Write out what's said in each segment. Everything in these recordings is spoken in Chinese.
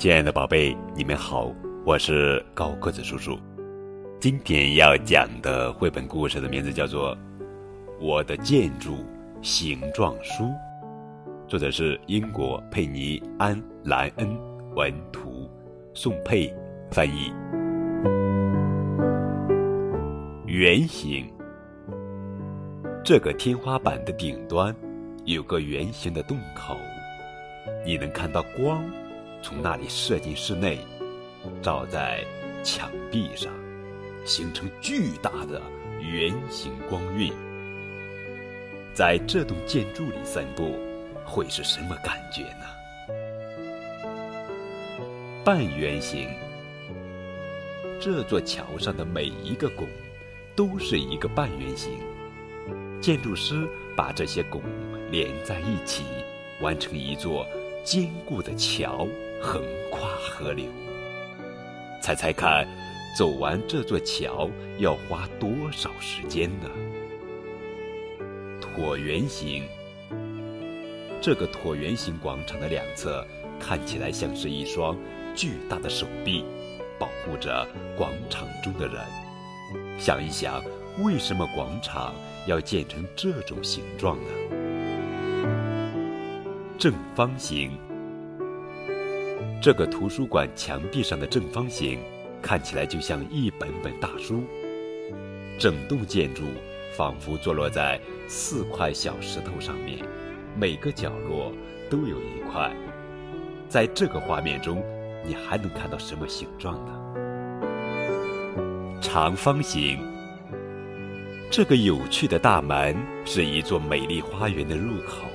亲爱的宝贝，你们好，我是高个子叔叔。今天要讲的绘本故事的名字叫做《我的建筑形状书》，作者是英国佩尼安莱恩文图，宋佩翻译。圆形，这个天花板的顶端有个圆形的洞口，你能看到光。从那里射进室内，照在墙壁上，形成巨大的圆形光晕。在这栋建筑里散步，会是什么感觉呢？半圆形，这座桥上的每一个拱都是一个半圆形。建筑师把这些拱连在一起，完成一座坚固的桥。横跨河流，猜猜看，走完这座桥要花多少时间呢？椭圆形，这个椭圆形广场的两侧看起来像是一双巨大的手臂，保护着广场中的人。想一想，为什么广场要建成这种形状呢？正方形。这个图书馆墙壁上的正方形，看起来就像一本本大书。整栋建筑仿佛坐落在四块小石头上面，每个角落都有一块。在这个画面中，你还能看到什么形状呢？长方形。这个有趣的大门是一座美丽花园的入口，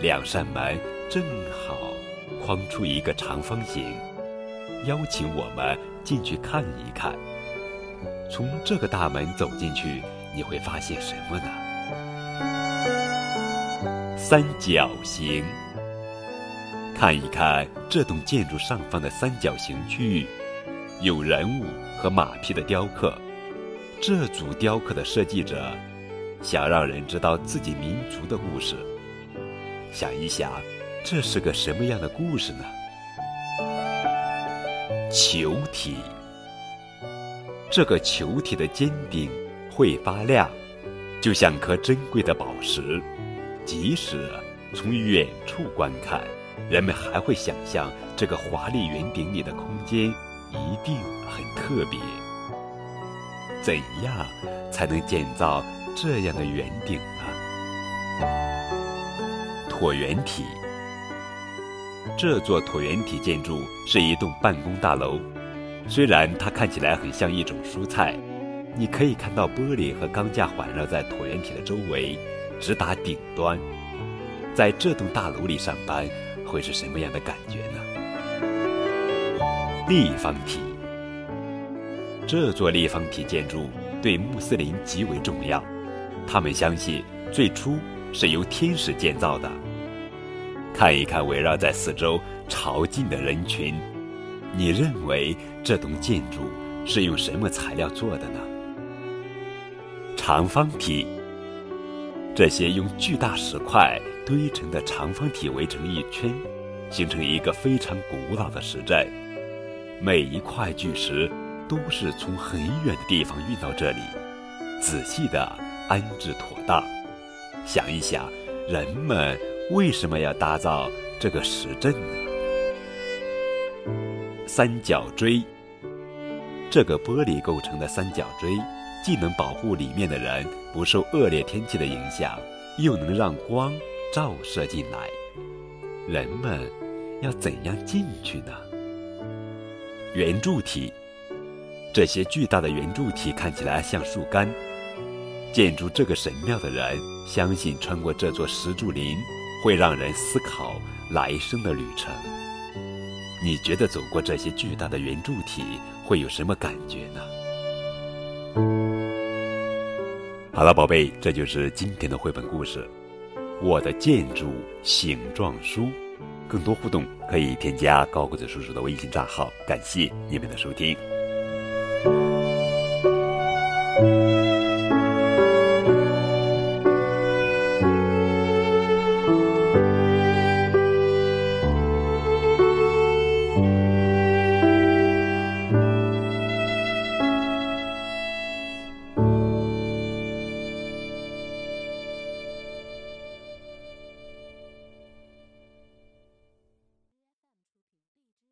两扇门正好。框出一个长方形，邀请我们进去看一看。从这个大门走进去，你会发现什么呢？三角形。看一看这栋建筑上方的三角形区域，有人物和马匹的雕刻。这组雕刻的设计者想让人知道自己民族的故事。想一想。这是个什么样的故事呢？球体，这个球体的尖顶会发亮，就像颗珍贵的宝石。即使从远处观看，人们还会想象这个华丽圆顶里的空间一定很特别。怎样才能建造这样的圆顶呢？椭圆体。这座椭圆体建筑是一栋办公大楼，虽然它看起来很像一种蔬菜，你可以看到玻璃和钢架环绕在椭圆体的周围，直达顶端。在这栋大楼里上班会是什么样的感觉呢？立方体。这座立方体建筑对穆斯林极为重要，他们相信最初是由天使建造的。看一看围绕在四周朝觐的人群，你认为这栋建筑是用什么材料做的呢？长方体，这些用巨大石块堆成的长方体围成一圈，形成一个非常古老的石阵。每一块巨石都是从很远的地方运到这里，仔细的安置妥当。想一想，人们。为什么要打造这个石阵呢？三角锥，这个玻璃构成的三角锥，既能保护里面的人不受恶劣天气的影响，又能让光照射进来。人们要怎样进去呢？圆柱体，这些巨大的圆柱体看起来像树干。建筑这个神庙的人相信，穿过这座石柱林。会让人思考来生的旅程。你觉得走过这些巨大的圆柱体会有什么感觉呢？好了，宝贝，这就是今天的绘本故事《我的建筑形状书》。更多互动可以添加高个子叔叔的微信账号。感谢你们的收听。